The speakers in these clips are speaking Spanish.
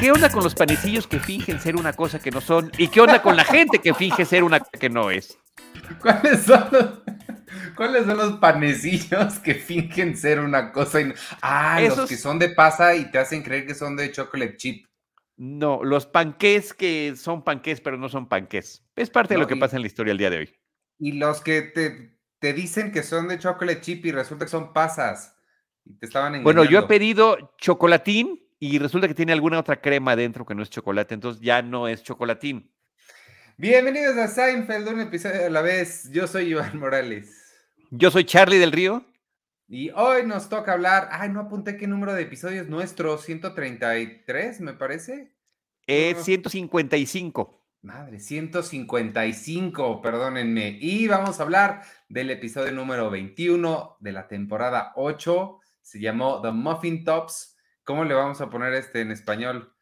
¿Qué onda con los panecillos que fingen ser una cosa que no son? ¿Y qué onda con la gente que finge ser una cosa que no es? ¿Cuáles son los, ¿cuáles son los panecillos que fingen ser una cosa y no? Ah, los que son de pasa y te hacen creer que son de chocolate chip. No, los panqués que son panqués, pero no son panqués. Es parte de lo que y- pasa en la historia el día de hoy. Y los que te, te dicen que son de chocolate chip y resulta que son pasas. Y te estaban engañando. Bueno, yo he pedido chocolatín y resulta que tiene alguna otra crema dentro que no es chocolate, entonces ya no es chocolatín. Bienvenidos a Seinfeld, un episodio a la vez. Yo soy Iván Morales. Yo soy Charlie del Río. Y hoy nos toca hablar. Ay, no apunté qué número de episodios nuestro. 133, me parece. Es No. 155. Madre, 155, perdónenme. Y vamos a hablar del episodio número 21 de la temporada 8. Se llamó The Muffin Tops. ¿Cómo le vamos a poner este en español?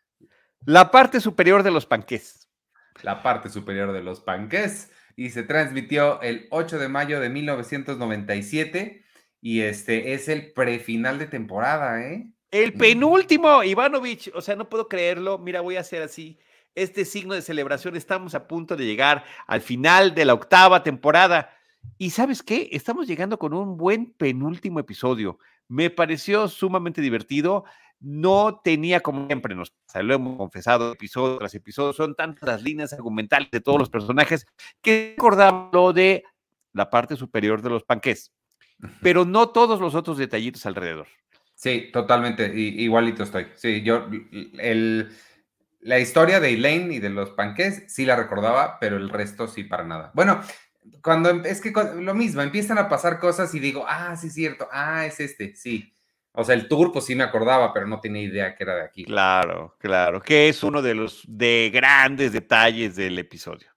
La parte superior de los panqués. La parte superior de los panques. Y se transmitió el 8 de mayo de 1997. Y este es el prefinal de temporada, ¿eh? El penúltimo, Ivanovich. O sea, no puedo creerlo. Mira, voy a hacer así. Este signo de celebración. Estamos a punto de llegar al final de la octava temporada. Y sabes qué? Estamos llegando con un buen penúltimo episodio. Me pareció sumamente divertido. No tenía como siempre, nos lo hemos confesado episodio tras episodio, son tantas las líneas argumentales de todos los personajes que recordaba lo de la parte superior de los panqués, pero no todos los otros detallitos alrededor. Sí, totalmente. igualito estoy. Sí, yo. El, la historia de Elaine y de los panques sí la recordaba, pero el resto sí para nada. Bueno, cuando em- es que cu- lo mismo, empiezan a pasar cosas y digo, ah, sí, es cierto, ah, es este, sí. O sea, el tour, pues sí me acordaba, pero no tenía idea que era de aquí. Claro, claro, que es uno de los de grandes detalles del episodio.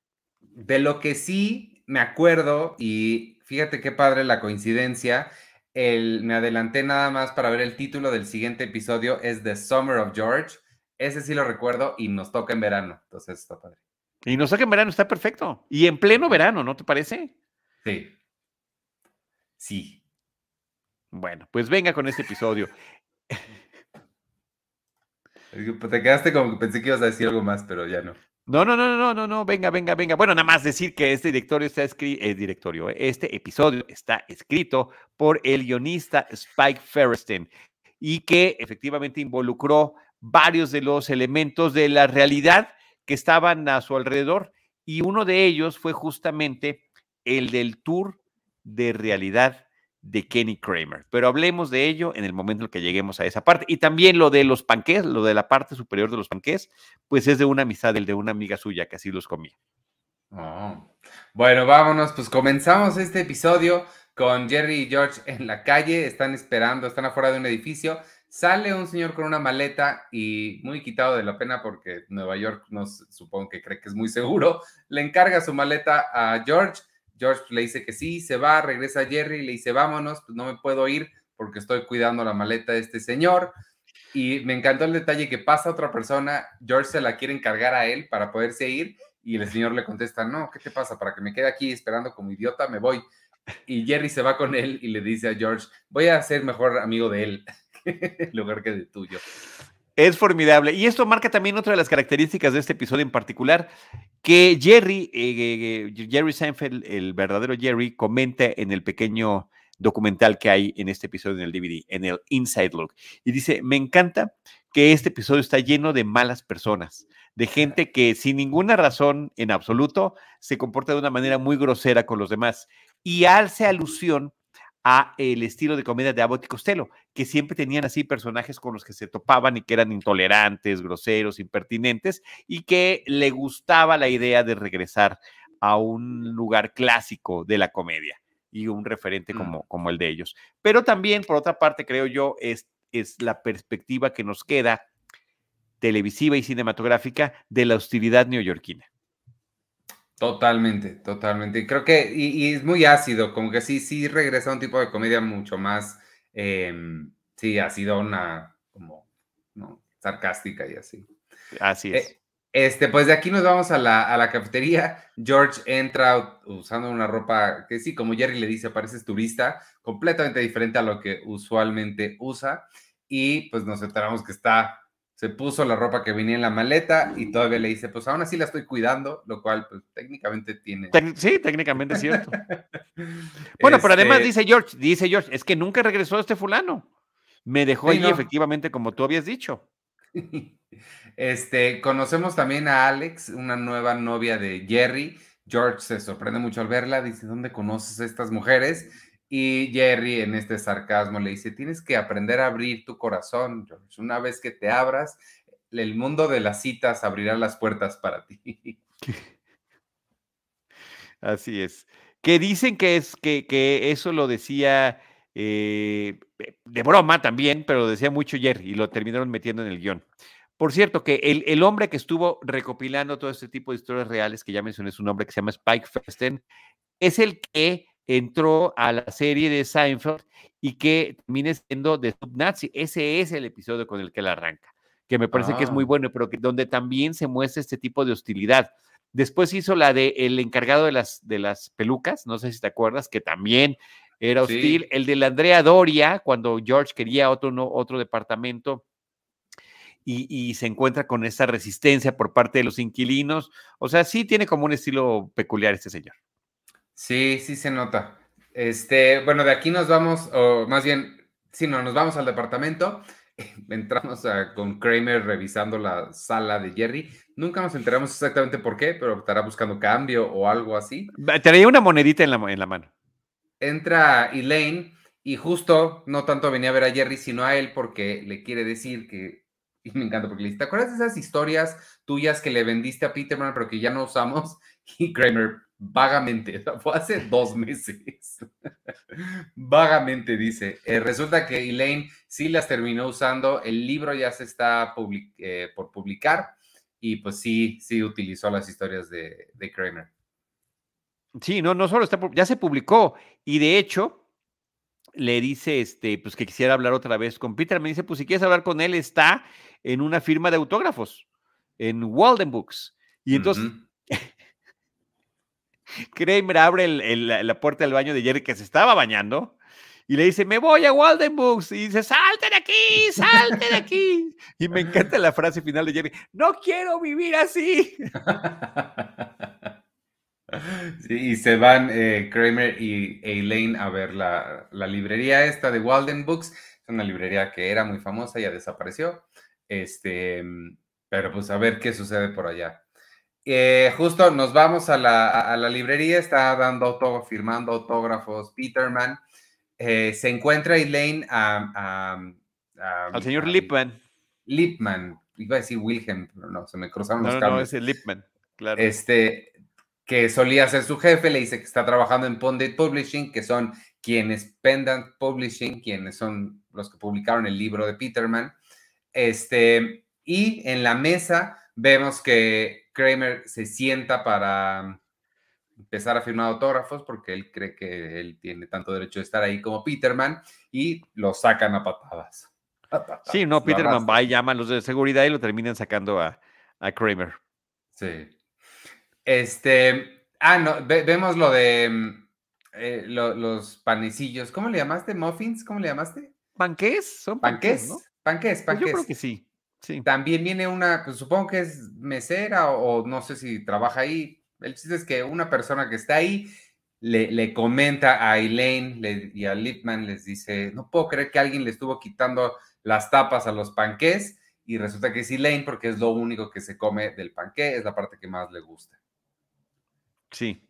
De lo que sí me acuerdo, y fíjate qué padre la coincidencia, el, me adelanté nada más para ver el título del siguiente episodio, es The Summer of George. Ese sí lo recuerdo y nos toca en verano, entonces está padre. Y nos saca en verano, está perfecto. Y en pleno verano, ¿no te parece? Sí. Sí. Bueno, pues venga con este episodio. Pues, Te quedaste como que pensé que ibas a decir algo más, pero ya no. No, no, no, no, no, no, venga, venga, venga. Bueno, nada más decir que este directorio está escrito, directorio, eh, este episodio está escrito por el guionista Spike Ferriston y que efectivamente involucró varios de los elementos de la realidad que estaban a su alrededor y uno de ellos fue justamente el del tour de realidad de Kenny Kramer. Pero hablemos de ello en el momento en que lleguemos a esa parte. Y también lo de los panqués, lo de la parte superior de los panqués, pues es de una amistad, el de una amiga suya que así los comía. Oh. Bueno, vámonos, pues comenzamos este episodio con Jerry y George en la calle, están esperando, están afuera de un edificio, sale un señor con una maleta y muy quitado de la pena porque Nueva York no supongo que cree que es muy seguro, le encarga su maleta a George, George le dice que sí, se va, regresa Jerry, le dice vámonos, pues no me puedo ir porque estoy cuidando la maleta de este señor. Y me encantó el detalle que pasa otra persona, George se la quiere encargar a él para poderse ir y el señor le contesta, no, ¿qué te pasa? Para que me quede aquí esperando como idiota, me voy. Y Jerry se va con él y le dice a George, voy a ser mejor amigo de él en lugar que de tuyo. Es formidable. Y esto marca también otra de las características de este episodio en particular, que Jerry, eh, eh, Jerry Seinfeld, el verdadero Jerry, comenta en el pequeño documental que hay en este episodio en el DVD, en el Inside Look. Y dice, me encanta que este episodio está lleno de malas personas, de gente que sin ninguna razón en absoluto se comporta de una manera muy grosera con los demás. Y hace alusión a el estilo de comedia de Abbott y Costello, que siempre tenían así personajes con los que se topaban y que eran intolerantes, groseros, impertinentes, y que le gustaba la idea de regresar a un lugar clásico de la comedia y un referente Mm. como, como el de ellos. Pero también, por otra parte, creo yo, es, es la perspectiva que nos queda televisiva y cinematográfica de la hostilidad neoyorquina. Totalmente, totalmente. Y creo que, y, y es muy ácido, como que sí, sí regresa a un tipo de comedia mucho más, em, sí, ha sido una, como, ¿no? sarcástica y así. Así es. Eh, Este, pues de aquí nos vamos a la, a la, cafetería. George entra usando una ropa que sí, como Jerry le dice, pareces turista, completamente diferente a lo que usualmente usa. Y pues nos enteramos que está, se puso la ropa que venía en la maleta y todavía le dice, pues aún así la estoy cuidando, lo cual pues técnicamente tiene. sí, técnicamente es cierto. bueno, pero además este dice George, dice George, es que nunca regresó este fulano. Me dejó allí efectivamente como tú habías dicho. Este, conocemos también a Alex, una nueva novia de Jerry. George se sorprende mucho al verla, dice, ¿dónde conoces a estas mujeres? Y Jerry en este sarcasmo le dice, tienes que aprender a abrir tu corazón, George. Una vez que te abras, el mundo de las citas abrirá las puertas para ti. Así es. Que dicen que es que, que eso lo decía eh, de broma también, pero lo decía mucho Jerry y lo terminaron metiendo en el guion. Por cierto, que el, hombre que estuvo recopilando todo este tipo de historias reales, que ya mencioné su nombre, que se llama Spike Festen, es el que entró a la serie de Seinfeld y que termina siendo de Subnazi. Ese es el episodio con el que él arranca, que me parece que es muy ah. bueno, pero que donde también se muestra este tipo de hostilidad. Después hizo la de el encargado de las, de las pelucas, no sé si te acuerdas, que también era hostil. El de la Andrea Doria, cuando George quería otro, otro departamento y, se encuentra con esa resistencia por parte de los inquilinos. O sea, sí tiene como un estilo peculiar este señor. Sí, sí se nota. Este, bueno, de aquí nos vamos, o más bien, sí, no, nos vamos al departamento. Entramos con Kramer revisando la sala de Jerry. Nunca nos enteramos exactamente por qué, pero estará buscando cambio o algo así. Traía una monedita en la, en la mano. Entra Elaine y justo no tanto venía a ver a Jerry, sino a él porque le quiere decir que y me encanta porque le dice, ¿te acuerdas de esas historias tuyas que le vendiste a Peterman pero que ya no usamos? Y Kramer, vagamente, fue hace dos meses. vagamente dice. Eh, resulta que Elaine sí las terminó usando, el libro ya se está eh, por publicar y pues sí, sí utilizó las historias de, de Kramer. Sí, no, no solo está, ya se publicó y de hecho, le dice este, pues que quisiera hablar otra vez con Peter. Me dice, pues si quieres hablar con él, está en una firma de autógrafos, en Walden Books. Y entonces, Kramer abre la puerta del baño de Jerry que se estaba bañando y le dice, me voy a Walden Books. Y dice, salte de aquí, salte de aquí. y me encanta la frase final de Jerry, no quiero vivir así. Sí, y se van eh, Kramer y Elaine a ver la, la, librería esta de Walden Books. Es una librería que era muy famosa, ya desapareció. Este, pero pues a ver qué sucede por allá. Eh, justo nos vamos a la, librería, está dando autógrafos, firmando autógrafos Peterman. Eh, se encuentra Elaine a, al señor Lipman. Lipman, iba a decir Wilhelm, pero no, se me cruzaron los cables. No, es el Lipman, claro. Este, que solía ser su jefe, le dice que está trabajando en Pondit Publishing, que son quienes Pendant Publishing, quienes son los que publicaron el libro de Peterman. Este, y en la mesa vemos que Kramer se sienta para empezar a firmar autógrafos porque él cree que él tiene tanto derecho de estar ahí como Peterman y lo sacan a patadas. Sí, no, Peterman va y llama a los de seguridad y lo terminan sacando a, a Kramer. Sí. Este, ah, no, vemos lo de mm, eh, los panecillos. ¿Cómo le llamaste? ¿Muffins? ¿Cómo le llamaste? ¿Panqués? Son panqués, ¿no? Panqués, panqués. Pues yo creo que sí. Sí. También viene una, pues supongo que es mesera o, no sé si trabaja ahí. El chiste es que una persona que está ahí le, le comenta a Elaine y a Lipman, les dice, no puedo creer que alguien le estuvo quitando las tapas a los panqués y resulta que es Elaine porque es lo único que se come del panqué, es la parte que más le gusta. Sí.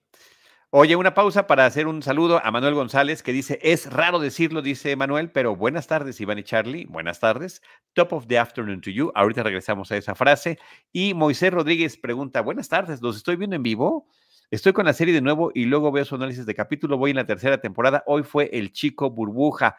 Oye, una pausa para hacer un saludo a Manuel González que dice, es raro decirlo, dice Manuel, pero buenas tardes, Iván y Charlie, buenas tardes. Top of the afternoon to you. Ahorita regresamos a esa frase. Y Moisés Rodríguez pregunta, buenas tardes, ¿los estoy viendo en vivo? Estoy con la serie de nuevo y luego veo su análisis de capítulo. Voy en la tercera temporada. Hoy fue El Chico Burbuja.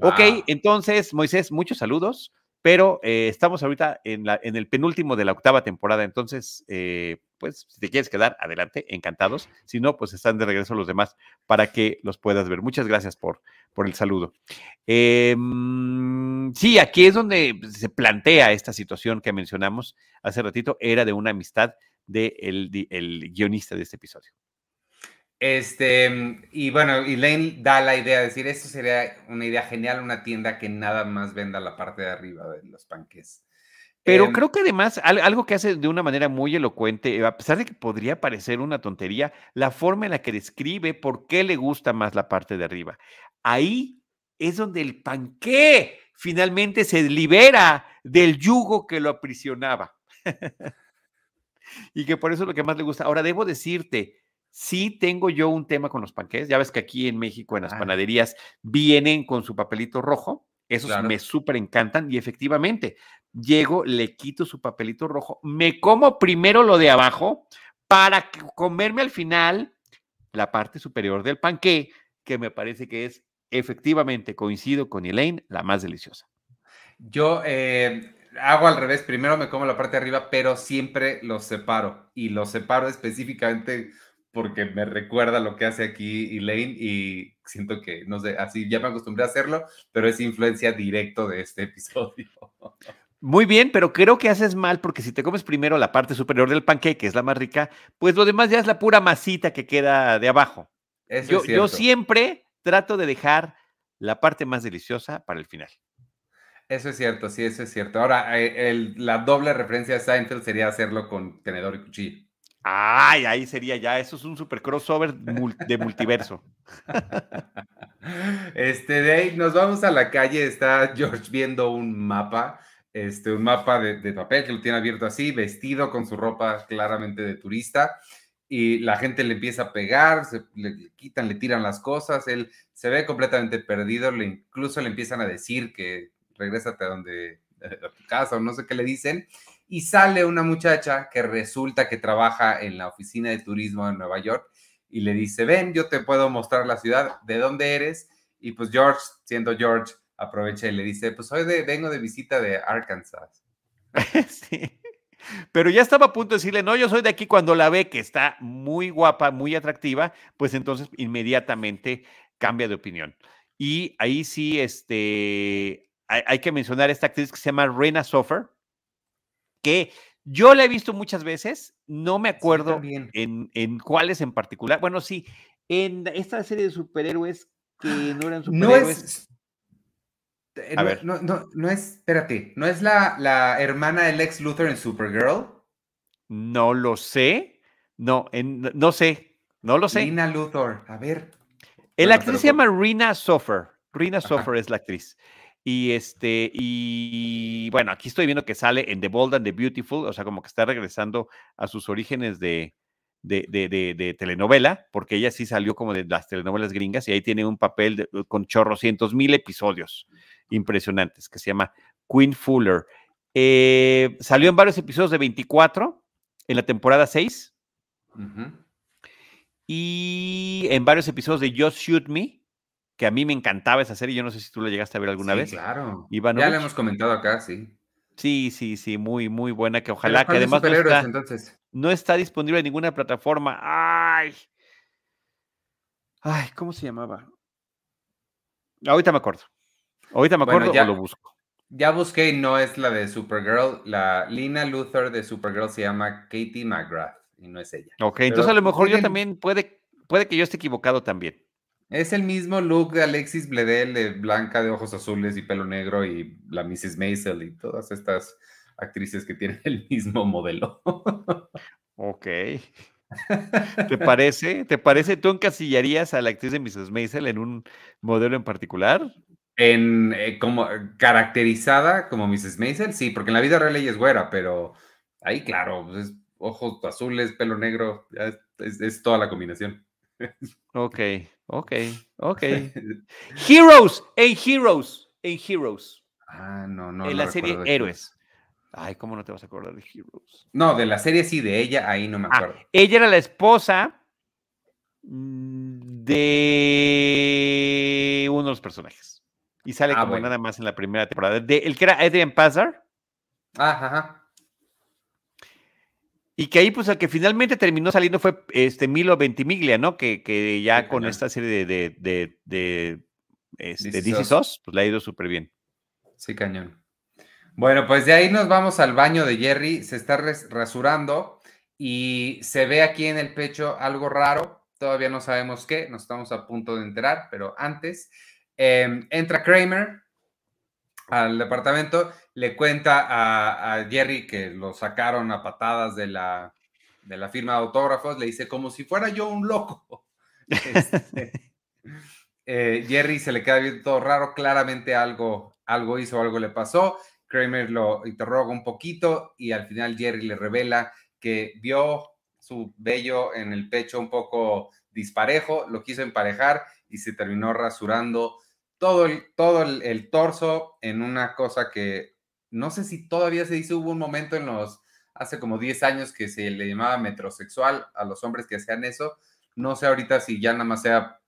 Ok, entonces, Moisés, muchos saludos Pero eh, estamos ahorita en, el penúltimo de la octava temporada, entonces, eh, pues si te quieres quedar, adelante, encantados. Si no, pues están de regreso los demás para que los puedas ver. Muchas gracias por, el saludo. Em, sí, aquí es donde se plantea esta situación que mencionamos hace ratito, era de una amistad del de el guionista de este episodio. Este, y bueno, Elaine da la idea de decir, esto sería una idea genial, una tienda que nada más venda la parte de arriba de los panques. Pero em, creo que además algo que hace de una manera muy elocuente, a pesar de que podría parecer una tontería, la forma en la que describe por qué le gusta más la parte de arriba. Ahí es donde el panqué finalmente se libera del yugo que lo aprisionaba. y que por eso es lo que más le gusta. Ahora, debo decirte, Sí tengo yo un tema con los panqués. Ya ves que aquí en México, en las ah. panaderías, vienen con su papelito rojo. Esos me súper encantan. Y efectivamente, llego, le quito su papelito rojo, me como primero lo de abajo para comerme al final la parte superior del panqué, que me parece que es efectivamente, coincido con Elaine, la más deliciosa. Yo eh, hago al revés, primero me como la parte de arriba, pero siempre los separo y los separo específicamente porque me recuerda lo que hace aquí Elaine y siento que, no sé, así ya me acostumbré a hacerlo, pero es influencia directo de este episodio. Muy bien, pero creo que haces mal porque si te comes primero la parte superior del pancake, que es la más rica, pues lo demás ya es la pura masita que queda de abajo. yo, yo siempre trato de dejar la parte más deliciosa para el final. Eso es cierto, sí, eso es cierto. Ahora, eh, la doble referencia a Seinfeld sería hacerlo con tenedor y cuchillo. Ay, ahí sería ya, eso es un super crossover de multiverso. Este, de nos vamos a la calle, está George viendo un mapa, este, un mapa de, papel que lo tiene abierto así, vestido con su ropa claramente de turista, y la gente le empieza a pegar, se, le, quitan, le tiran las cosas, él se ve completamente perdido, le, incluso le empiezan a decir que regrésate a donde, a tu casa o no sé qué le dicen, y sale una muchacha que resulta que trabaja en la oficina de turismo de Nueva York y le dice, ven, yo te puedo mostrar la ciudad, ¿de dónde eres? Y pues George, siendo George, aprovecha y le dice, pues hoy de, vengo de visita de Arkansas. sí. Pero ya estaba a punto de decirle, no, yo soy de aquí cuando la ve que está muy guapa, muy atractiva, pues entonces inmediatamente cambia de opinión. Y ahí sí, este, hay, hay que mencionar esta actriz que se llama Rena Sofer, que yo la he visto muchas veces, no me acuerdo en, en, cuáles en particular. Bueno, sí, en esta serie de superhéroes que no eran superhéroes. No es, a ver. No, no, no, es, espérate, ¿no es la, la hermana de Lex Luthor en Supergirl? No lo sé, no, no sé, no lo sé. Rina Luthor, a ver. La actriz se llama Rina Sofer, Rina Sofer es la actriz. Y este, y bueno, aquí estoy viendo que sale en The Bold and the Beautiful, o sea, como que está regresando a sus orígenes de, de, de, telenovela, porque ella sí salió como de las telenovelas gringas y ahí tiene un papel uh, con chorrocientos mil episodios impresionantes que se llama Queen Fuller. Eh, salió en varios episodios de 24 en la temporada 6 y en varios episodios de Just Shoot Me que a mí me encantaba esa serie. Yo no sé si tú la llegaste a ver alguna vez. Claro. ya la hemos comentado acá, sí. Sí, sí, sí, muy, muy buena. Que ojalá que además no está, entonces? no está disponible en ninguna plataforma. Ay. Ay, ¿cómo se llamaba? Ahorita me acuerdo. Ahorita me acuerdo ya, o lo busco. Ya busqué y no es la de Supergirl. La Lina Luthor de Supergirl se llama Katie McGrath y no es ella. Ok, entonces a lo mejor yo también puede, puede que yo esté equivocado también. Es el mismo look de Alexis Bledel, de blanca de ojos azules y pelo negro, y la Mrs. Maisel y todas estas actrices que tienen el mismo modelo. ok. ¿Te parece? ¿Te parece? ¿Tú encasillarías a la actriz de Mrs. Maisel en un modelo en particular? En eh, como caracterizada como Mrs. Maisel, sí, porque en la vida real ella es güera, pero ahí, claro, pues, ojos azules, pelo negro, es toda la combinación. Ok, ok, ok. Heroes, en Heroes, en Heroes. Ah, no, no. En la serie Héroes. Ay, ¿cómo no te vas a acordar de Heroes? No, de la serie sí, de ella, ahí no me ah, acuerdo. ella era la esposa mm, de uno de los personajes. y sale ah, como nada más en la primera temporada. De, el que era Adrian Pazar. Ajá. Y que ahí, pues, el que finalmente terminó saliendo fue este Milo Ventimiglia, ¿no? Que, que ya con esta serie de, de, de, de este, pues le ha ido súper bien. Sí, cañón. Bueno, pues de ahí nos vamos al baño de Jerry. Se está rasurando y se ve aquí en el pecho algo raro. Todavía no sabemos qué, nos estamos a punto de enterar, pero antes em, entra Kramer al departamento le cuenta a, Jerry que lo sacaron a patadas de la, de la firma de autógrafos, le dice como si fuera yo un loco. Este, eh, Jerry se le queda viendo todo raro, claramente algo, algo hizo, algo le pasó. Kramer lo interroga un poquito y al final Jerry le revela que vio su vello en el pecho un poco disparejo, lo quiso emparejar y se terminó rasurando todo el, todo el torso en una cosa que no sé si todavía se dice, hubo un momento en los, hace como 10 años que se le llamaba metrosexual a los hombres que hacían eso. No sé ahorita si ya nada más sea,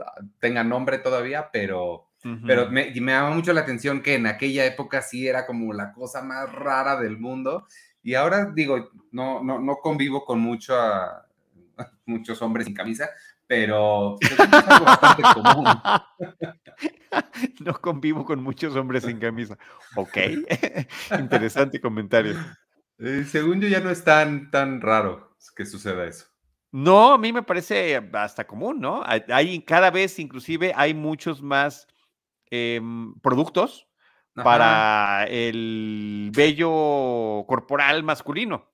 ah, tenga nombre todavía, pero, pero me, me llama mucho la atención que en aquella época sí era como la cosa más rara del mundo. Y ahora digo, no, no, no convivo con mucho muchos hombres sin camisa, pero es algo bastante común. No convivo con muchos hombres sin camisa. Ok, interesante comentario. Eh, según yo ya no es tan, tan raro que suceda eso. No, a mí me parece hasta común, ¿no? Hay, cada vez, inclusive, hay muchos más em, productos para el vello corporal masculino.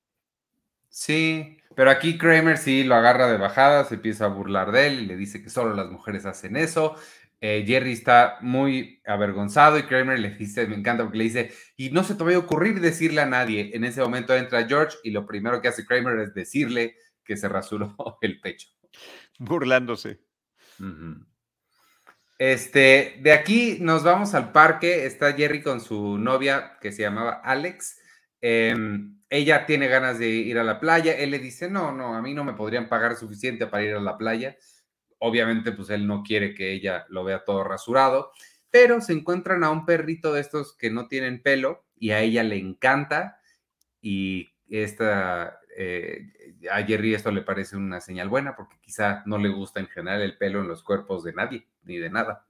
Sí, pero aquí Kramer sí lo agarra de bajada, se empieza a burlar de él y le dice que solo las mujeres hacen eso. Eh, Jerry está muy avergonzado y Kramer le dice, me encanta porque le dice, y no se te va a ocurrir decirle a nadie. En ese momento entra George y lo primero que hace Kramer es decirle que se rasuró el pecho. Burlándose. Este, de aquí nos vamos al parque. Está Jerry con su novia que se llamaba Alex. Em, ella tiene ganas de ir a la playa, él le dice, no, no, a mí no me podrían pagar suficiente para ir a la playa. Obviamente, pues él no quiere que ella lo vea todo rasurado, pero se encuentran a un perrito de estos que no tienen pelo y a ella le encanta y esta, eh, a Jerry esto le parece una señal buena porque quizá no le gusta en general el pelo en los cuerpos de nadie ni de nada.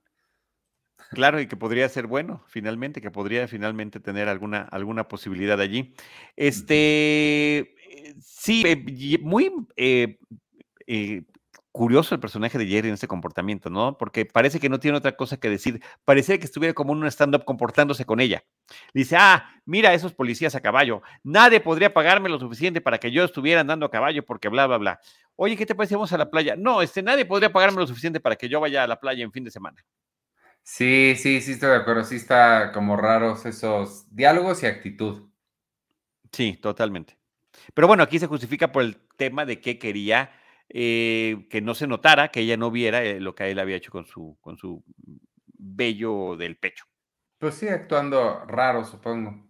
Claro, y que podría ser bueno, finalmente, que podría finalmente tener alguna, alguna posibilidad allí. Este, eh, sí, eh, muy eh, curioso el personaje de Jerry en este comportamiento, ¿no? Porque parece que no tiene otra cosa que decir. Parece que estuviera como en un stand-up comportándose con ella. Dice, ah, mira esos policías a caballo. Nadie podría pagarme lo suficiente para que yo estuviera andando a caballo porque bla, bla, bla. Oye, ¿qué te parece? Vamos a la playa. No, este, nadie podría pagarme lo suficiente para que yo vaya a la playa en fin de semana. Sí, sí, sí, estoy de acuerdo. Sí está como raros esos diálogos y actitud. Sí, totalmente. Pero bueno, aquí se justifica por el tema de que quería eh, que no se notara, que ella no viera eh, lo que él había hecho con su, con su vello del pecho. Pues sí, actuando raro, supongo.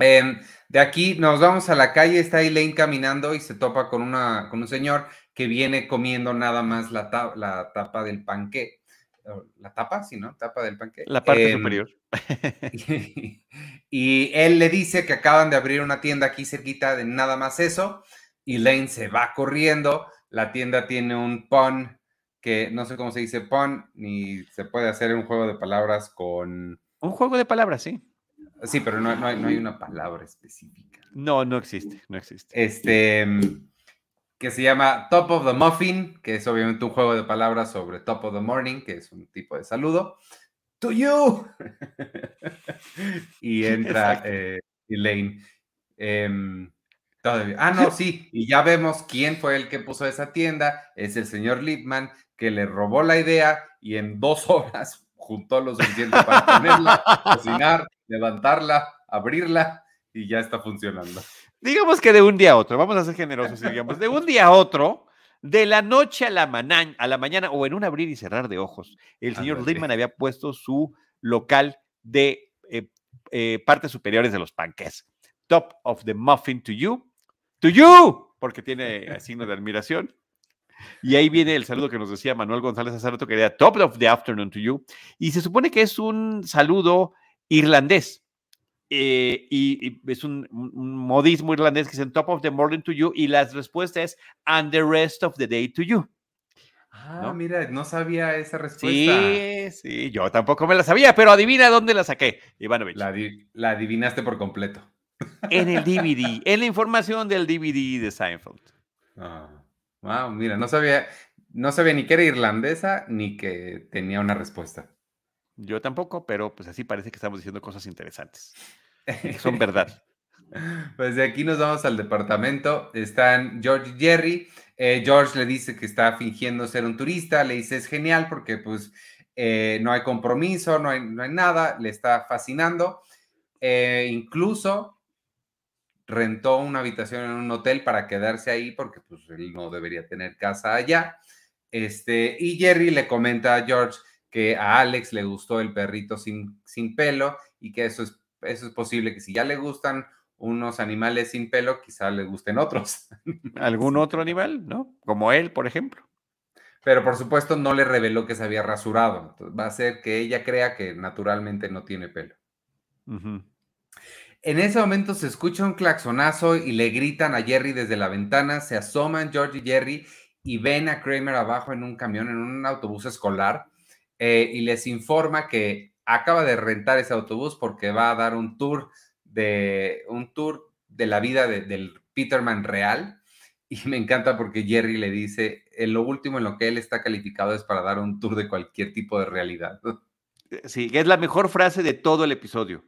Em, de aquí nos vamos a la calle, está Elaine caminando y se topa con, una, con un señor que viene comiendo nada más la, la tapa del panque la tapa, sí, ¿no? Tapa del panque. La parte em, superior. Y, él le dice que acaban de abrir una tienda aquí cerquita de nada más eso. Y Lane se va corriendo. La tienda tiene un pun que no sé cómo se dice pun, ni se puede hacer un juego de palabras con. Un juego de palabras, sí. Sí, pero no, no, hay, no hay una palabra específica. No, no existe, no existe. Este que se llama Top of the Muffin, que es obviamente un juego de palabras sobre Top of the Morning, que es un tipo de saludo. To you. y entra eh, Elaine. Ah, no, sí, y ya vemos quién fue el que puso esa tienda. Es el señor Lipman, que le robó la idea y en dos horas juntó lo suficiente para ponerla, cocinar, levantarla, abrirla y ya está funcionando. Digamos que de un día a otro, vamos a ser generosos, digamos, de un día a otro, de la noche a la, a la mañana o en un abrir y cerrar de ojos, el señor Lindman había puesto su local de eh, eh, partes superiores de los panques. Top of the muffin to you. To you, porque tiene signo de admiración. Y ahí viene el saludo que nos decía Manuel González hace rato, que era top of the afternoon to you. Y se supone que es un saludo irlandés. Eh, y, es un, modismo irlandés que dice top of the morning to you y la respuesta es and the rest of the day to you. Ah, mira, no sabía esa respuesta. Sí, sí, yo tampoco me la sabía, pero adivina dónde la saqué, Ivanovich. La, la adivinaste por completo. En el DVD, en la información del DVD de Seinfeld. Ah, wow, mira, no sabía, no sabía ni que era irlandesa ni que tenía una respuesta. Yo tampoco, pero pues así parece que estamos diciendo cosas interesantes. Son verdad. Pues de aquí nos vamos al departamento. Están George y Jerry. Eh, George le dice que está fingiendo ser un turista. Le dice es genial porque pues eh, no hay compromiso, no hay, no hay, nada. Le está fascinando. Eh, incluso rentó una habitación en un hotel para quedarse ahí porque pues él no debería tener casa allá. Este, y Jerry le comenta a George que a Alex le gustó el perrito sin, sin pelo y que eso es, eso es posible que si ya le gustan unos animales sin pelo, quizá le gusten otros. ¿Algún otro animal, no? Como él, por ejemplo. Pero por supuesto no le reveló que se había rasurado. va a ser que ella crea que naturalmente no tiene pelo. En ese momento se escucha un claxonazo y le gritan a Jerry desde la ventana. Se asoman George y Jerry y ven a Kramer abajo en un camión, en un autobús escolar. Eh, y les informa que acaba de rentar ese autobús porque va a dar un tour de un tour de la vida del Peterman real. Y me encanta porque Jerry le dice, en lo último en lo que él está calificado es para dar un tour de cualquier tipo de realidad. Eh, sí, es la mejor frase de todo el episodio.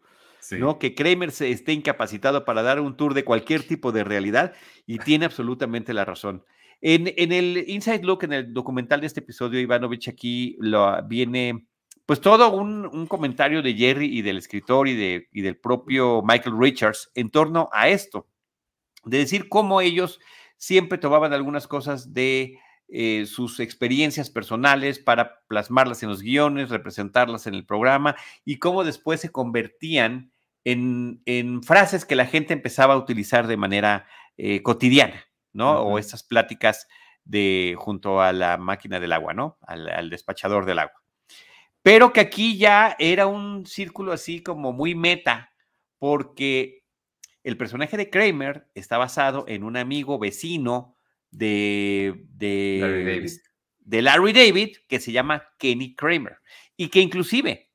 ¿No? Que Kramer se esté incapacitado para dar un tour de cualquier tipo de realidad y tiene absolutamente la razón. En, el Inside Look, en el documental de este episodio, Ivanovich aquí lo, viene pues todo un, comentario de Jerry y del escritor y, de, y del propio Michael Richards en torno a esto, de decir cómo ellos siempre tomaban algunas cosas de eh, sus experiencias personales para plasmarlas en los guiones, representarlas en el programa y cómo después se convertían en, frases que la gente empezaba a utilizar de manera eh, cotidiana. ¿no? O estas pláticas de junto a la máquina del agua, ¿no? Al, despachador del agua. Pero que aquí ya era un círculo así como muy meta, porque el personaje de Kramer está basado en un amigo vecino de, de, Larry David. de Larry David que se llama Kenny Kramer y que inclusive,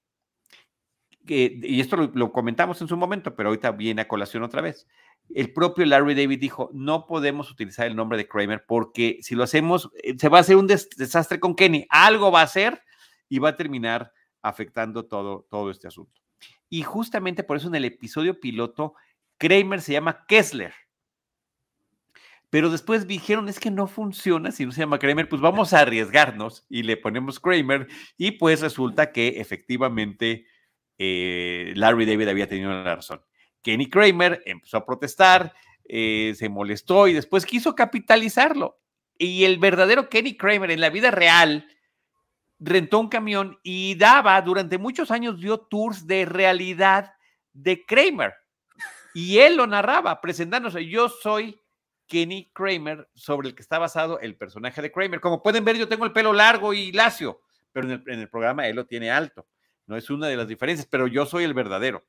y esto lo, comentamos en su momento, pero ahorita viene a colación otra vez, el propio Larry David dijo, no podemos utilizar el nombre de Kramer porque si lo hacemos, eh, se va a hacer un desastre con Kenny. Algo va a ser y va a terminar afectando todo, todo este asunto. Y justamente por eso en el episodio piloto, Kramer se llama Kessler. Pero después dijeron, es que no funciona si no se llama Kramer, pues vamos a arriesgarnos y le ponemos Kramer. Y pues resulta que efectivamente eh, Larry David había tenido la razón. Kenny Kramer empezó a protestar, eh, se molestó y después quiso capitalizarlo. Y el verdadero Kenny Kramer en la vida real rentó un camión y daba, durante muchos años dio tours de realidad de Kramer. Y él lo narraba, presentándose, yo soy Kenny Kramer, sobre el que está basado el personaje de Kramer. Como pueden ver, yo tengo el pelo largo y lacio, pero en el, en el programa él lo tiene alto. No es una de las diferencias, pero yo soy el verdadero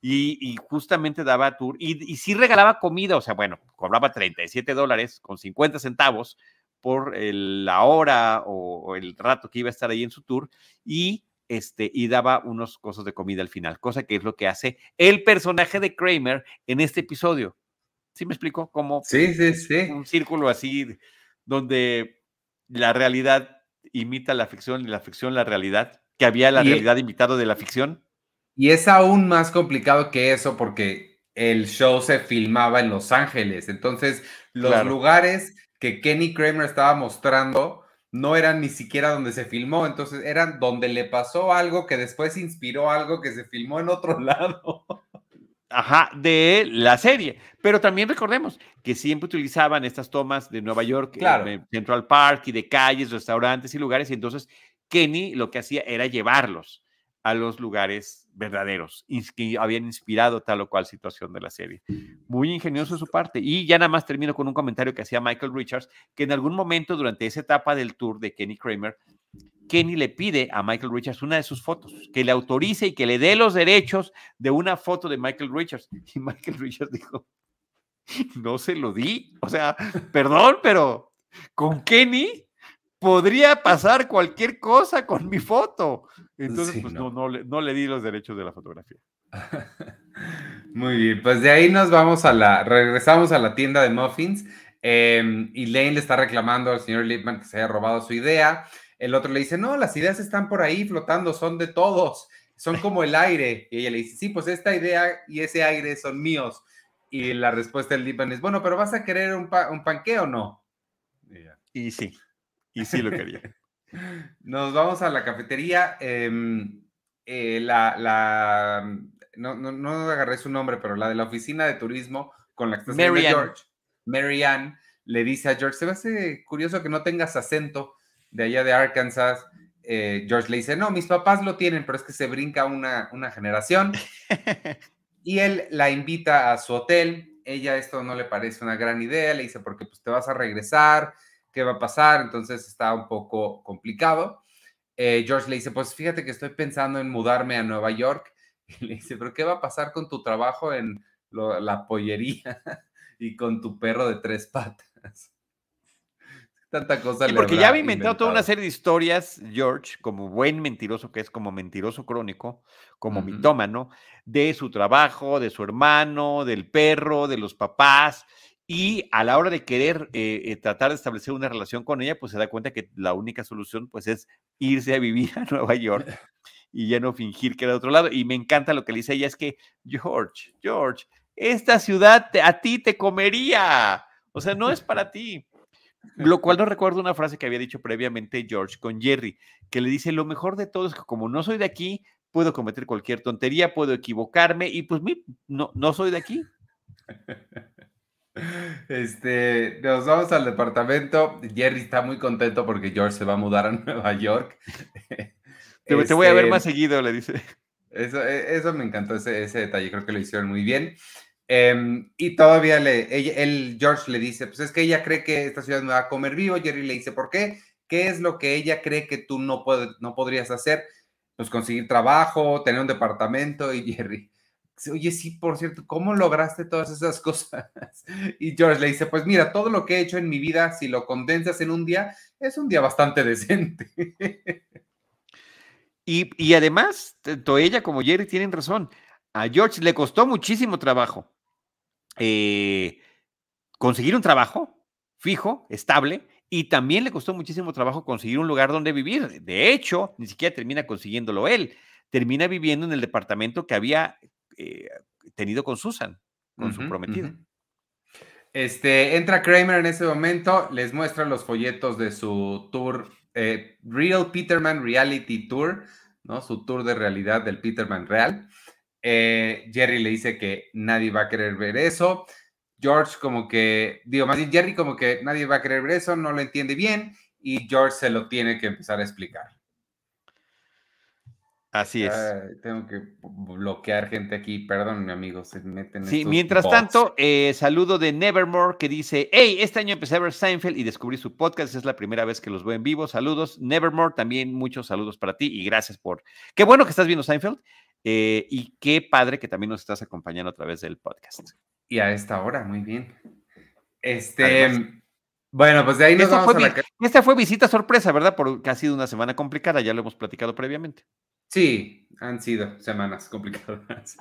y, justamente daba tour y, y, sí regalaba comida, o sea, bueno, cobraba 37 dólares con 50 centavos por la hora o, el rato que iba a estar ahí en su tour y este, y daba unos cosas de comida al final, cosa que es lo que hace el personaje de Kramer en este episodio. ¿Sí me explico? Como sí, sí, sí. un círculo así donde la realidad imita la ficción y la ficción la realidad, que había la realidad imitado de la ficción. Y es aún más complicado que eso porque el show se filmaba en Los Ángeles. Entonces, los lugares que Kenny Kramer estaba mostrando no eran ni siquiera donde se filmó, entonces eran donde le pasó algo que después inspiró algo que se filmó en otro lado. Ajá, de la serie. Pero también recordemos que siempre utilizaban estas tomas de Nueva York, eh, Central Park y de calles, restaurantes y lugares, y entonces Kenny lo que hacía era llevarlos a los lugares verdaderos que habían inspirado tal o cual situación de la serie. Muy ingenioso su parte. Y ya nada más termino con un comentario que hacía Michael Richards, que en algún momento durante esa etapa del tour de Kenny Kramer, Kenny le pide a Michael Richards una de sus fotos, que le autorice y que le dé los derechos de una foto de Michael Richards. Y Michael Richards dijo, no se lo di. O sea, perdón, pero con Kenny podría pasar cualquier cosa con mi foto. Entonces, pues no. No, le, no, le, di los derechos de la fotografía. Muy bien, pues de ahí nos vamos a la, regresamos a la tienda de muffins. Eh, y Lane le está reclamando al señor Lipman que se haya robado su idea. El otro le dice, no, las ideas están por ahí flotando, son de todos, son como el aire. Y ella le dice, sí, pues esta idea y ese aire son míos. Y la respuesta del Lipman es, bueno, pero ¿vas a querer un, un panque o no? Y sí. Y sí lo quería. Nos vamos a la cafetería. Em, eh, la, la no, no, no, agarré su nombre, pero la de la oficina de turismo con la que está George, Marianne, le dice a George, se me hace curioso que no tengas acento de allá de Arkansas. Eh, George le dice, no, mis papás lo tienen, pero es que se brinca una, una generación. y él la invita a su hotel. Ella esto no le parece una gran idea, le dice, porque pues te vas a regresar, qué va a pasar, entonces está un poco complicado. Eh, George le dice, pues fíjate que estoy pensando en mudarme a Nueva York. Y le dice, pero ¿qué va a pasar con tu trabajo en la pollería y con tu perro de tres patas? Tanta cosa. porque ya había inventado, toda una serie de historias, George, como buen mentiroso que es, como mentiroso crónico, como mitómano, de su trabajo, de su hermano, del perro, de los papás. Y a la hora de querer eh, eh, tratar de establecer una relación con ella, pues se da cuenta que la única solución pues es irse a vivir a Nueva York y ya no fingir que era de otro lado. Y me encanta lo que le dice ella, es que, George, George, esta ciudad a ti te comería. O sea, no es para ti. Lo cual no recuerdo una frase que había dicho previamente George con Jerry, que le dice, lo mejor de todo es que como no soy de aquí, puedo cometer cualquier tontería, puedo equivocarme y pues no, no soy de aquí. Este, nos vamos al departamento. Jerry está muy contento porque George se va a mudar a Nueva York. Te, voy a ver este, más seguido, le dice. Eso, e, eso me encantó, ese, detalle, creo que lo hicieron muy bien. Em, y todavía le, él, George le dice, pues es que ella cree que esta ciudad me va a comer vivo. Jerry le dice, ¿por qué? ¿Qué es lo que ella cree que tú no, no podrías hacer? Pues conseguir trabajo, tener un departamento. Y Jerry, oye, sí, por cierto, ¿cómo lograste todas esas cosas? Y George le dice, pues mira, todo lo que he hecho en mi vida, si lo condensas en un día, es un día bastante decente. Y, además, tanto ella como Jerry tienen razón. A George le costó muchísimo trabajo eh, conseguir un trabajo fijo, estable, y también le costó muchísimo trabajo conseguir un lugar donde vivir. De hecho, ni siquiera termina consiguiéndolo él. Termina viviendo en el departamento que había eh, tenido con Susan, con su prometida. Este, entra Kramer en ese momento, les muestra los folletos de su tour, eh, Real Peterman Reality Tour, ¿no? Su tour de realidad del Peterman Real. Eh, Jerry le dice que nadie va a querer ver eso. George como que, digo, más bien Jerry como que nadie va a querer ver eso, no lo entiende bien y George se lo tiene que empezar a explicar. Así es. tengo que bloquear gente aquí, perdón, mi amigo, se meten. Sí, mientras tanto, eh, saludo de Nevermore que dice: Hey, este año empecé a ver Seinfeld y descubrí su podcast, es la primera vez que los veo en vivo. Saludos, Nevermore, también muchos saludos para ti y gracias por. Qué bueno que estás viendo Seinfeld eh, y qué padre que también nos estás acompañando a través del podcast. Y a esta hora, muy bien. Este. bueno, pues de ahí nos vamos a la... Esta fue visita sorpresa, ¿verdad? Porque ha sido una semana complicada, ya lo hemos platicado previamente. Sí, han sido semanas complicadas.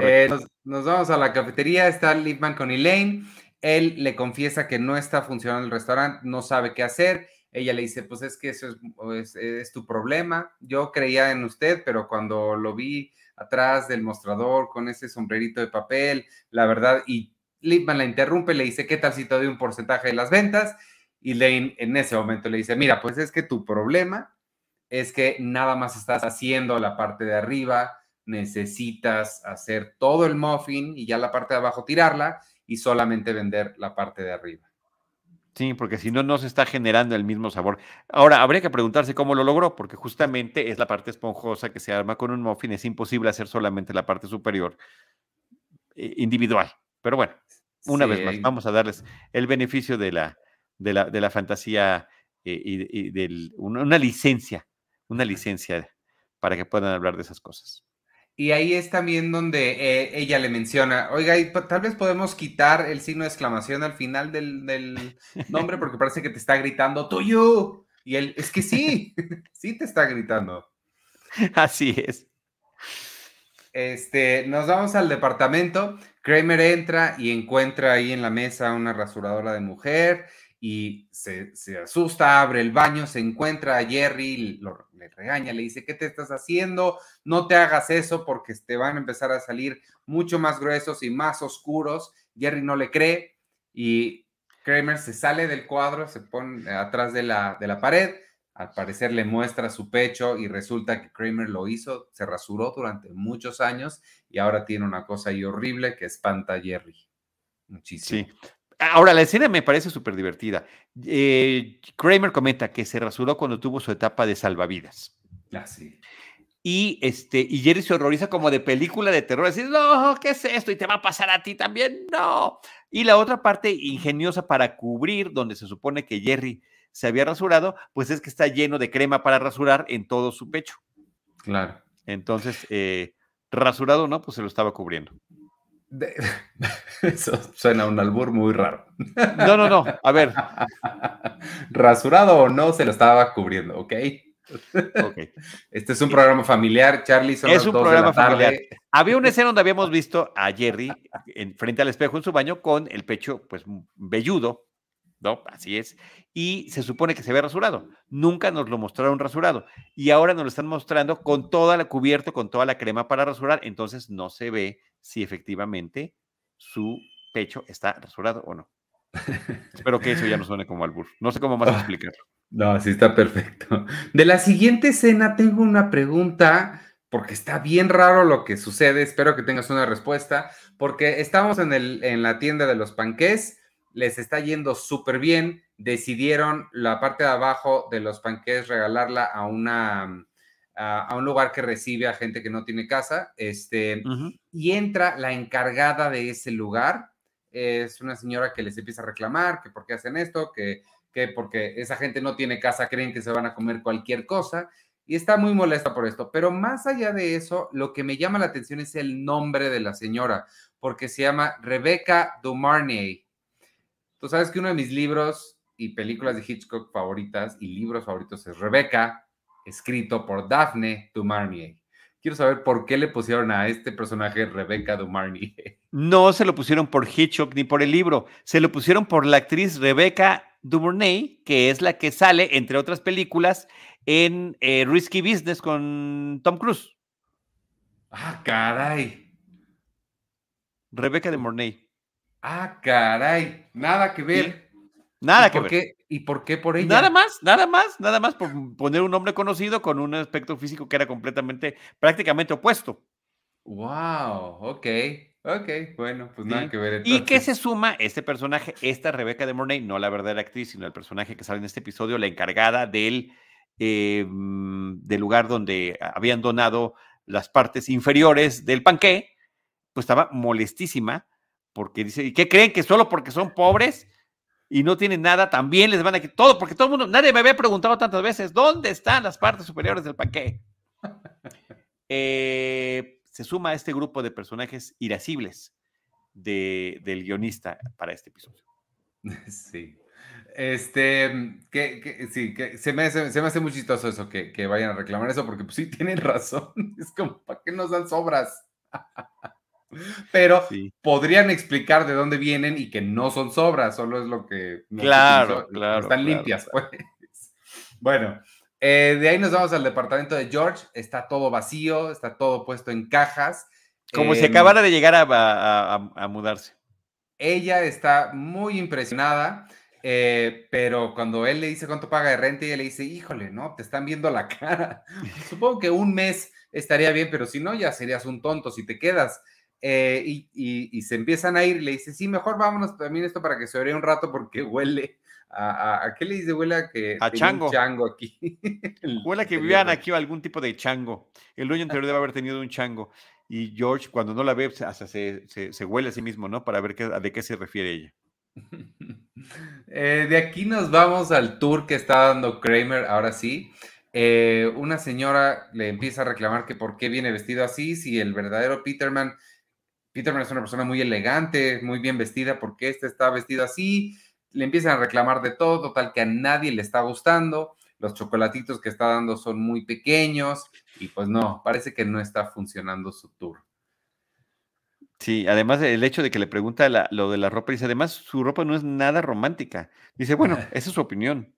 Eh, nos, vamos a la cafetería, está Lipman con Elaine. Él le confiesa que no está funcionando el restaurante, no sabe qué hacer. Ella le dice, pues es que eso es, es, tu problema. Yo creía en usted, pero cuando lo vi atrás del mostrador con ese sombrerito de papel, la verdad, y Lipman la interrumpe, le dice, ¿qué tal si te doy un porcentaje de las ventas? Y Lane en ese momento le dice, mira, pues es que tu problema es que nada más estás haciendo la parte de arriba, necesitas hacer todo el muffin y ya la parte de abajo tirarla y solamente vender la parte de arriba. Sí, porque si no, no se está generando el mismo sabor. Ahora, habría que preguntarse cómo lo logró, porque justamente es la parte esponjosa que se arma con un muffin. Es imposible hacer solamente la parte superior eh, individual. Pero bueno, una vez más, vamos a darles el beneficio de la, de la, de la fantasía eh, y, de una licencia, una licencia para que puedan hablar de esas cosas. Y ahí es también donde eh, ella le menciona, oiga, y tal vez podemos quitar el signo de exclamación al final del, nombre porque parece que te está gritando, tuyo. Y él, es que sí, sí te está gritando. Así es. Este, nos vamos al departamento. Kramer entra y encuentra ahí en la mesa una rasuradora de mujer y se, asusta, abre el baño, se encuentra a Jerry, lo, le regaña, le dice, ¿qué te estás haciendo? No te hagas eso porque te van a empezar a salir mucho más gruesos y más oscuros. Jerry no le cree y Kramer se sale del cuadro, se pone atrás de la, de la pared, al parecer le muestra su pecho y resulta que Kramer lo hizo, se rasuró durante muchos años y ahora tiene una cosa ahí horrible que espanta a Jerry. Muchísimo. Sí. Ahora, la escena me parece súper divertida. Eh, Kramer comenta que se rasuró cuando tuvo su etapa de salvavidas. Ah, sí. Y, este, y Jerry se horroriza como de película de terror, decir, no, ¿qué es esto? ¿Y te va a pasar a ti también? No. Y la otra parte ingeniosa para cubrir, donde se supone que Jerry se había rasurado, pues es que está lleno de crema para rasurar en todo su pecho. Claro. Entonces, eh, rasurado no, pues se lo estaba cubriendo. Eso suena un albur muy raro. No, no, no. A ver. Rasurado o no, se lo estaba cubriendo, ¿ok? Este es un programa familiar, Charlie. es un programa familiar. Había una escena donde habíamos visto a Jerry en, frente al espejo en su baño con el pecho, pues, velludo, ¿no? Así es. Y se supone que se ve rasurado. Nunca nos lo mostraron rasurado. Y ahora nos lo están mostrando con toda la cubierto, con toda la crema para rasurar. Entonces no se ve si efectivamente su pecho está rasurado o no. Espero que eso ya no suene como albur. No sé cómo más explicarlo. No, sí está perfecto. De la siguiente escena tengo una pregunta, porque está bien raro lo que sucede. Espero que tengas una respuesta, porque estamos en, el, en la tienda de los panqués les está yendo súper bien. Decidieron la parte de abajo de los panqués regalarla a una a, un lugar que recibe a gente que no tiene casa. Este, y entra la encargada de ese lugar. Es una señora que les empieza a reclamar que por qué hacen esto, que, que porque esa gente no tiene casa, creen que se van a comer cualquier cosa. Y está muy molesta por esto. Pero más allá de eso, lo que me llama la atención es el nombre de la señora, porque se llama Rebecca Dumarney. Tú sabes que uno de mis libros y películas de Hitchcock favoritas y libros favoritos es Rebecca, escrito por Daphne du Quiero saber por qué le pusieron a este personaje Rebecca du No se lo pusieron por Hitchcock ni por el libro, se lo pusieron por la actriz Rebecca Dumurney, que es la que sale, entre otras películas, en eh, Risky Business con Tom Cruise. Ah, caray. Rebecca de Mornay. Ah, caray, nada que ver. Nada que ver. ¿Y por qué por ella? Nada más, nada más, nada más por poner un nombre conocido con un aspecto físico que era completamente, prácticamente opuesto. Wow, ok, ok, bueno, pues nada que ver. ¿Y qué se suma este personaje, esta Rebeca de Mornay, no la verdadera actriz, sino el personaje que sale en este episodio, la encargada del, em, del lugar donde habían donado las partes inferiores del panqué, pues estaba molestísima porque dice, ¿y qué creen? Que solo porque son pobres y no tienen nada, también les van a quitar todo, porque todo el mundo, nadie me había preguntado tantas veces, ¿dónde están las partes superiores del panqué? Eh, se suma a este grupo de personajes irascibles de, del guionista para este episodio. Sí. Este, que, sí, que se me, hace, se me hace muy chistoso eso, que, que vayan a reclamar eso, porque pues sí tienen razón. Es como, ¿para qué nos dan sobras? Pero podrían explicar de dónde vienen y que no son sobras, solo es lo que... claro, claro. Están limpias, pues. Bueno, eh, de ahí nos vamos al departamento de George. Está todo vacío, está todo puesto en cajas. Como si em, acabara de llegar a, mudarse. Ella está muy impresionada, eh, pero cuando él le dice cuánto paga de renta, ella le dice, híjole, no, te están viendo la cara. Supongo que un mes estaría bien, pero si no, ya serías un tonto si te quedas. Eh, y, se empiezan a ir y le dice, sí, mejor vámonos también esto para que se ore un rato porque huele a, qué le dice, huele que a chango. chango aquí. huele que vivían aquí algún tipo de chango. El dueño anterior debe haber tenido un chango. Y George, cuando no la ve, hasta se, se, huele a sí mismo, ¿no? Para ver qué, de qué se refiere ella. Eh, de aquí nos vamos al tour que está dando Kramer, ahora sí. Eh, una señora le empieza a reclamar que por qué viene vestido así, si el verdadero Peterman, Peterman es una persona muy elegante, muy bien vestida, ¿por qué este está vestido así? Le empiezan a reclamar de todo, total que a nadie le está gustando, los chocolatitos que está dando son muy pequeños y pues no, parece que no está funcionando su tour. Sí, además el hecho de que le pregunta lo de la ropa, dice, además su ropa no es nada romántica. Dice, bueno, esa es su opinión.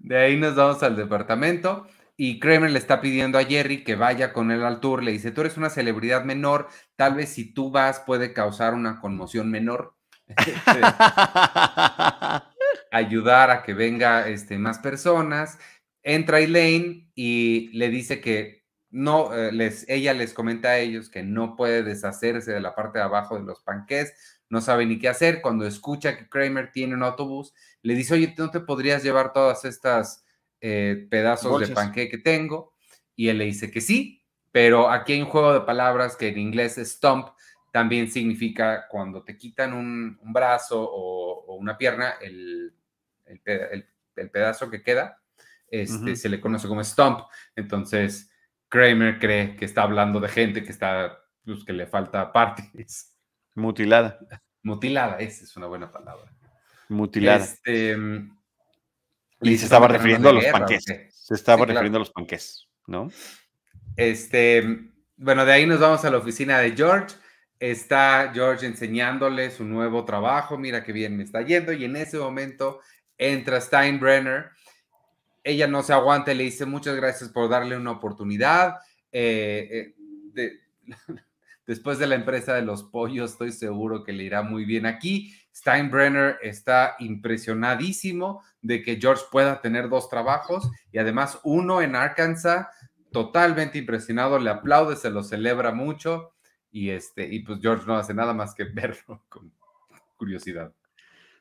De ahí nos vamos al departamento y Kramer le está pidiendo a Jerry que vaya con él al tour. Le dice, tú eres una celebridad menor, tal vez si tú vas puede causar una conmoción menor. ayudar a que venga este, más personas. Entra Elaine y le dice que no, eh, les, ella les comenta a ellos que no puede deshacerse de la parte de abajo de los panqués, no sabe ni qué hacer. Cuando escucha que Kramer tiene un autobús, le dice, oye, ¿no te podrías llevar todas estas eh, pedazos de panqué que tengo? Y él le dice que sí, pero aquí hay un juego de palabras que en inglés stomp, también significa cuando te quitan un, brazo o, una pierna, el, el, pedazo que queda, este, se le conoce como stomp. Entonces, Kramer cree que está hablando de gente que está, pues, que le falta partes. Mutilada. Mutilada, esa es una buena palabra. Mutilada. Este, y se estaba refiriendo a los panques. Se estaba refiriendo a los panques, ¿no? Este, bueno, de ahí nos vamos a la oficina de George. Está George enseñándole su nuevo trabajo. Mira qué bien me está yendo. Y en ese momento entra Steinbrenner ella no se aguanta y le dice muchas gracias por darle una oportunidad. Eh, eh, después de la empresa de los pollos, estoy seguro que le irá muy bien aquí. Steinbrenner está impresionadísimo de que George pueda tener dos trabajos y además uno en Arkansas, totalmente impresionado, le aplaude, se lo celebra mucho y este y pues George no hace nada más que verlo con curiosidad.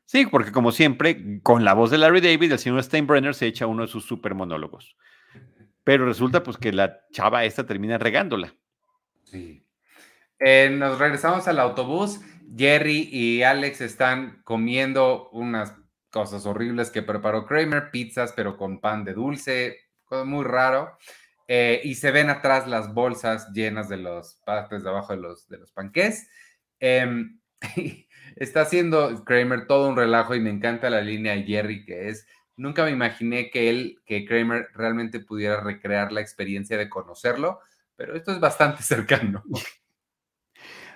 Sí, porque como siempre, con la voz de Larry David, el señor Steinbrenner se echa uno de sus super monólogos. Pero resulta pues que la chava esta termina regándola. Sí. Eh, nos regresamos al autobús. Jerry y Alex están comiendo unas cosas horribles que preparó Kramer, pizzas, pero con pan de dulce, muy raro. Eh, y se ven atrás las bolsas llenas de los partes de abajo de los, de los panqués. Em, está haciendo Kramer todo un relajo y me encanta la línea de Jerry que es, nunca me imaginé que él, que Kramer realmente pudiera recrear la experiencia de conocerlo, pero esto es bastante cercano.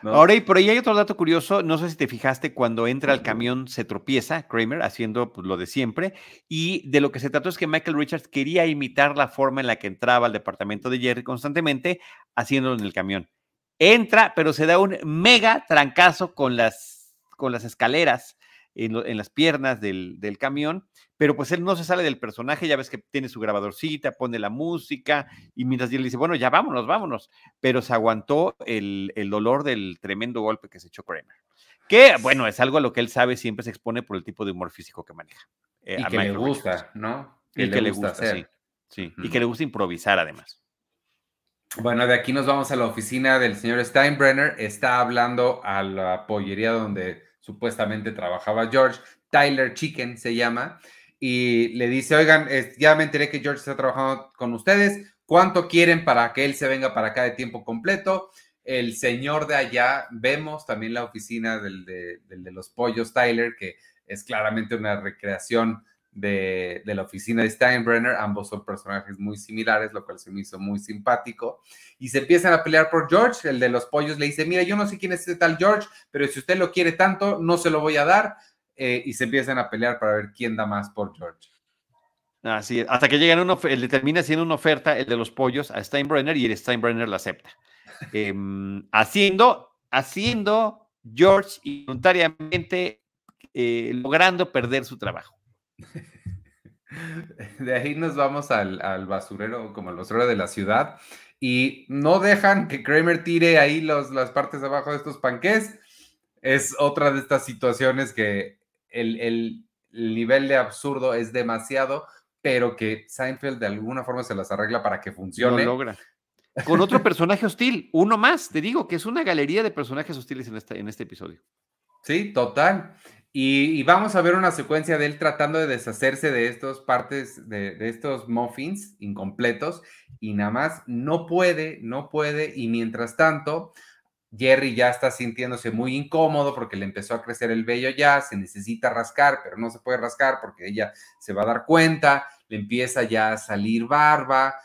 Ahora, y por ahí hay otro dato curioso, no sé si te fijaste, cuando entra al camión se tropieza Kramer haciendo pues, lo de siempre, y de lo que se trató es que Michael Richards quería imitar la forma en la que entraba al departamento de Jerry constantemente, haciéndolo en el camión. Entra, pero se da un mega trancazo con las con las escaleras en, las piernas del, camión, pero pues él no se sale del personaje, ya ves que tiene su grabadorcita, pone la música, y mientras él dice, bueno, ya vámonos, vámonos, pero se aguantó el, dolor del tremendo golpe que se echó Kramer. Que, bueno, es algo a lo que él sabe, siempre se expone por el tipo de humor físico que maneja. Eh, y que le gusta, ¿no? y que le gusta, hacer. sí. Y que le gusta improvisar además. Bueno, de aquí nos vamos a la oficina del señor Steinbrenner. Está hablando a la pollería donde supuestamente trabajaba George, Tyler Chicken se llama, y le dice, oigan, ya me enteré que George está trabajando con ustedes, ¿cuánto quieren para que él se venga para acá de tiempo completo? El señor de allá, vemos también la oficina del de, de los pollos, Tyler, que es claramente una recreación de, la oficina de Steinbrenner. Ambos son personajes muy similares, lo cual se me hizo muy simpático. Y se empiezan a pelear por George. El de los pollos le dice, mira, yo no sé quién es este tal George, pero si usted lo quiere tanto, no se lo voy a dar. Eh, y se empiezan a pelear para ver quién da más por George. Así hasta que llegan uno, le termina siendo una oferta el de los pollos a Steinbrenner y el Steinbrenner la acepta. Em, haciendo, haciendo George voluntariamente eh, logrando perder su trabajo. De ahí nos vamos al, basurero, como al basurero de la ciudad, y no dejan que Kramer tire ahí los, las partes de abajo de estos panqués. Es otra de estas situaciones que el, el, nivel de absurdo es demasiado, pero que Seinfeld de alguna forma se las arregla para que funcione. Lo logra. Con otro personaje hostil, uno más, te digo que es una galería de personajes hostiles en este, en este episodio. Sí, total. Y, vamos a ver una secuencia de él tratando de deshacerse de estos partes, de, de, estos muffins incompletos, y nada más no puede, no puede, y mientras tanto, Jerry ya está sintiéndose muy incómodo porque le empezó a crecer el vello ya, se necesita rascar, pero no se puede rascar porque ella se va a dar cuenta, le empieza ya a salir barba,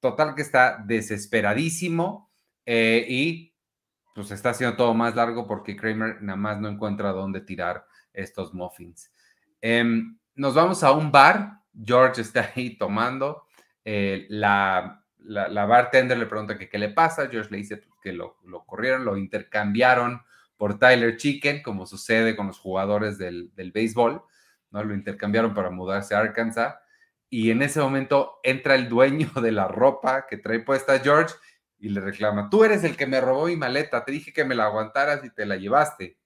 total que está desesperadísimo eh, y pues está haciendo todo más largo porque Kramer nada más no encuentra dónde tirar estos muffins. Em, nos vamos a un bar, George está ahí tomando, eh, la la, bartender le pregunta que qué le pasa, George le dice que lo, corrieron, lo intercambiaron por Tyler Chicken, como sucede con los jugadores del, béisbol, ¿no? Lo intercambiaron para mudarse a Arkansas. Y en ese momento entra el dueño de la ropa que trae puesta George y le reclama, tú eres el que me robó mi maleta, te dije que me la aguantaras y te la llevaste.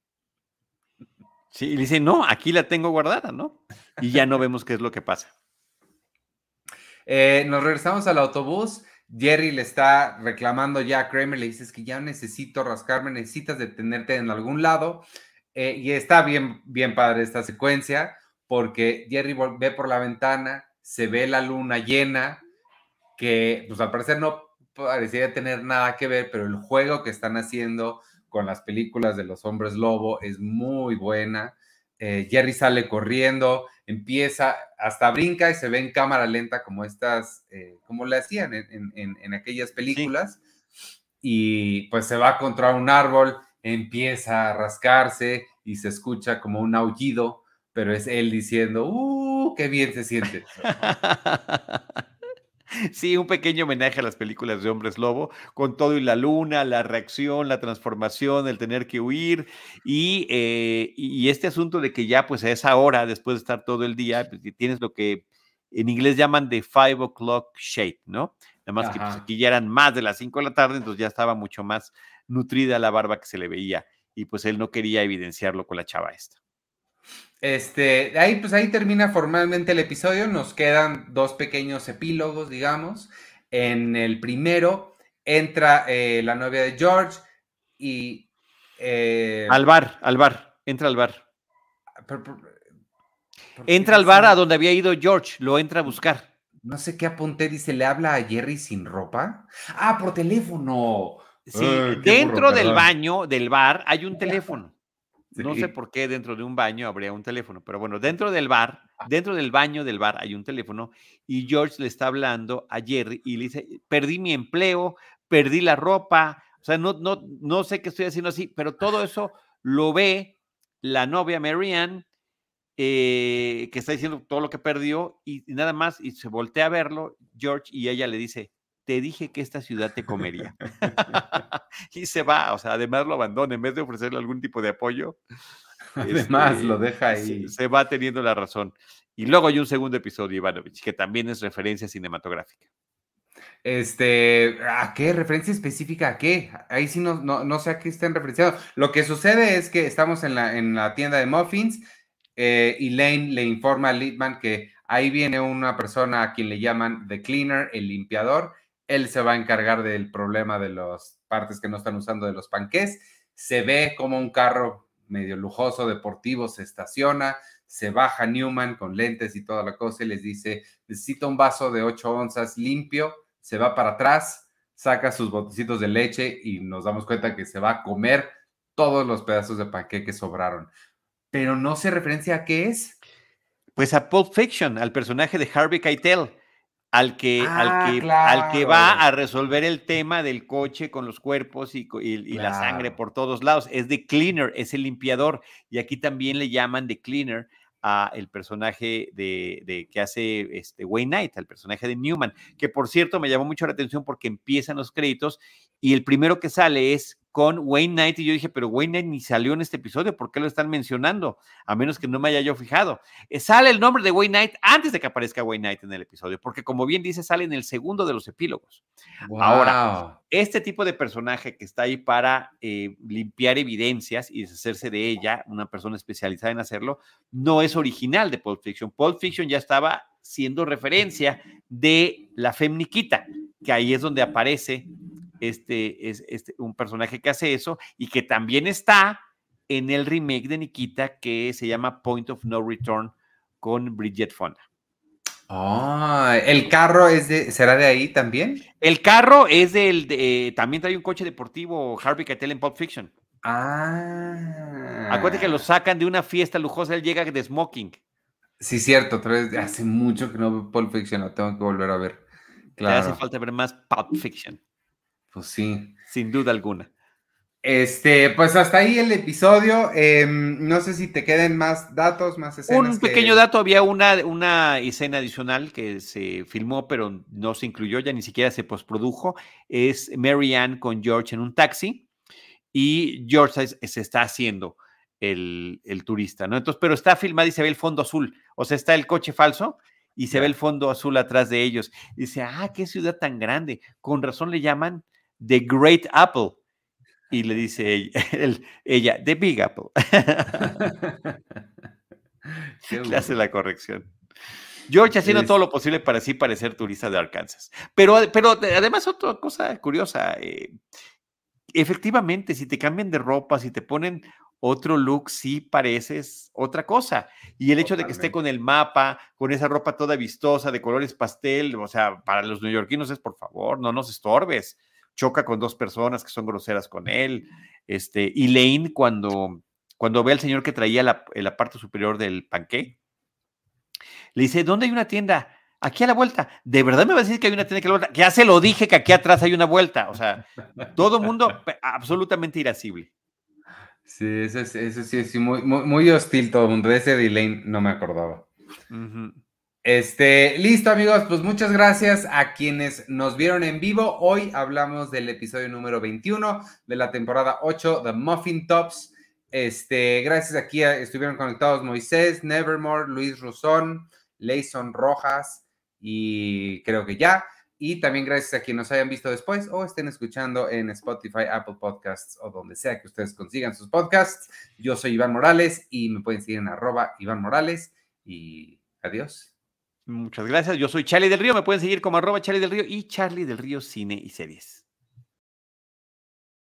Sí, y le dice, no, aquí la tengo guardada, ¿no? Y ya no vemos qué es lo que pasa. Eh, nos regresamos al autobús. Jerry le está reclamando ya a Kramer, le dices que ya necesito rascarme, necesitas detenerte en algún lado. Eh, y está bien, bien padre esta secuencia, porque Jerry ve por la ventana, se ve la luna llena, que pues al parecer no parecía tener nada que ver, pero el juego que están haciendo con las películas de los hombres lobo es muy buena. Eh, Jerry sale corriendo, empieza, hasta brinca y se ve en cámara lenta como estas, eh, como le hacían en, aquellas películas, y pues se va contra un árbol, empieza a rascarse y se escucha como un aullido, pero es él diciendo, ¡uh, qué bien se siente! Sí, un pequeño homenaje a las películas de Hombres Lobo, con todo y la luna, la reacción, la transformación, el tener que huir y, eh, y este asunto de que ya pues a esa hora, después de estar todo el día, pues, tienes lo que en inglés llaman de five o'clock shape, ¿no? Nada más que pues, aquí ya eran más de las cinco de la tarde, entonces ya estaba mucho más nutrida la barba que se le veía y pues él no quería evidenciarlo con la chava esta. Este, ahí pues ahí termina formalmente el episodio. Nos quedan dos pequeños epílogos, digamos. En el primero entra eh, la novia de George y eh, al bar, al bar, entra al bar. entra al bar a donde había ido George, lo entra a buscar. No sé qué apunté, dice, ¿le habla a Jerry sin ropa? Ah, por teléfono. Sí, dentro del baño del bar hay un teléfono. No sé por qué dentro de un baño habría un teléfono, pero bueno, dentro del bar, ah. dentro del baño del bar hay un teléfono y George le está hablando a Jerry y le dice, perdí mi empleo, perdí la ropa, o sea, no, no, no sé qué estoy haciendo así, pero todo eso lo ve la novia Marianne, eh, que está diciendo todo lo que perdió y nada más, y se voltea a verlo, George, y ella le dice, te dije que esta ciudad te comería. y se va, o sea, además lo abandona, en vez de ofrecerle algún tipo de apoyo. Además, lo este, deja ahí. Se, va teniendo la razón. Y luego hay un segundo episodio, Ivanovich, que también es referencia cinematográfica. Este, ¿a qué? ¿Referencia específica a qué? Ahí sí no, no, sé a qué estén referenciados. Lo que sucede es que estamos en la, en la tienda de muffins eh, y Lane le informa a Littman que ahí viene una persona a quien le llaman The Cleaner, el limpiador, él se va a encargar del problema de las partes que no están usando de los panqués. Se ve como un carro medio lujoso deportivo se estaciona, se baja Newman con lentes y toda la cosa y les dice, necesito un vaso de 8 onzas limpio, se va para atrás, saca sus botecitos de leche y nos damos cuenta que se va a comer todos los pedazos de panqué que sobraron. Pero no se referencia a qué es. Pues a Pulp Fiction, al personaje de Harvey Keitel al que, al, ah, que, al que va a resolver el tema del coche con los cuerpos y, la sangre por todos lados. Es de Cleaner, es el limpiador. Y aquí también le llaman de Cleaner a el personaje de, que hace este Wayne Knight, al personaje de Newman, que por cierto me llamó mucho la atención porque empiezan los créditos y el primero que sale es con Wayne Knight y yo dije, pero Wayne Knight ni salió en este episodio, ¿por qué lo están mencionando? A menos que no me haya yo fijado. Eh, sale el nombre de Wayne Knight antes de que aparezca Wayne Knight en el episodio, porque como bien dice, sale en el segundo de los epílogos. Ahora, este tipo de personaje que está ahí para eh, limpiar evidencias y deshacerse de ella, una persona especializada en hacerlo, no es original de Pulp Fiction. Pulp Fiction ya estaba siendo referencia de la Femniquita, que ahí es donde aparece este es este, un personaje que hace eso y que también está en el remake de Nikita que se llama Point of No Return con Bridget Fonda. Ah, el carro es de, ¿será de ahí también? El carro es del, de, también trae un coche deportivo Harvey Keitel en Pulp Fiction. Ah. Acuérdate que lo sacan de una fiesta lujosa, él llega de smoking. Sí, cierto, hace mucho que no veo Pulp Fiction, lo tengo que volver a ver. Claro. Te hace falta ver más Pulp Fiction. Pues sí. Sin duda alguna. Este, pues hasta ahí el episodio. Em, no sé si te queden más datos, más escenas. Un pequeño dato, había una, una escena adicional que se filmó, pero no se incluyó, ya ni siquiera se postprodujo. Es Mary Ann con George en un taxi y George se, está haciendo el, turista, ¿no? Entonces, pero está filmado y se ve el fondo azul. O sea, está el coche falso y se ve el fondo azul atrás de ellos. dice, ah, qué ciudad tan grande. Con razón le llaman The Great Apple. Y le dice ella, The Big Apple. le hace la corrección. George haciendo todo lo posible para así parecer turista de Arkansas. Pero, pero además otra cosa curiosa, eh, efectivamente, si te cambian de ropa, si te ponen otro look, sí pareces otra cosa. Y el hecho de que esté con el mapa, con esa ropa toda vistosa, de colores pastel, o sea, para los neoyorquinos es, por favor, no nos estorbes choca con dos personas que son groseras con él. Este, y Lane, cuando, cuando ve al señor que traía la, la parte superior del panqué, le dice, ¿dónde hay una tienda? Aquí a la vuelta. ¿De verdad me va a decir que hay una tienda que a la vuelta? Ya se lo dije que aquí atrás hay una vuelta. O sea, todo mundo absolutamente irascible. Sí, eso, sí es muy, muy, hostil todo el mundo. De ese de Lane no me acordaba. Este, listo amigos, pues muchas gracias a quienes nos vieron en vivo. Hoy hablamos del episodio número 21 de la temporada 8 de Muffin Tops. Este, gracias aquí estuvieron conectados Moisés, Nevermore, Luis Rusón, Leison Rojas y creo que ya. Y también gracias a quienes nos hayan visto después o estén escuchando en Spotify, Apple Podcasts o donde sea que ustedes consigan sus podcasts. Yo soy Iván Morales y me pueden seguir en arroba Iván Morales y adiós. Muchas gracias. Yo soy Charlie del Río. Me pueden seguir como arroba Charlie del Río y Charlie del Río Cine y Series.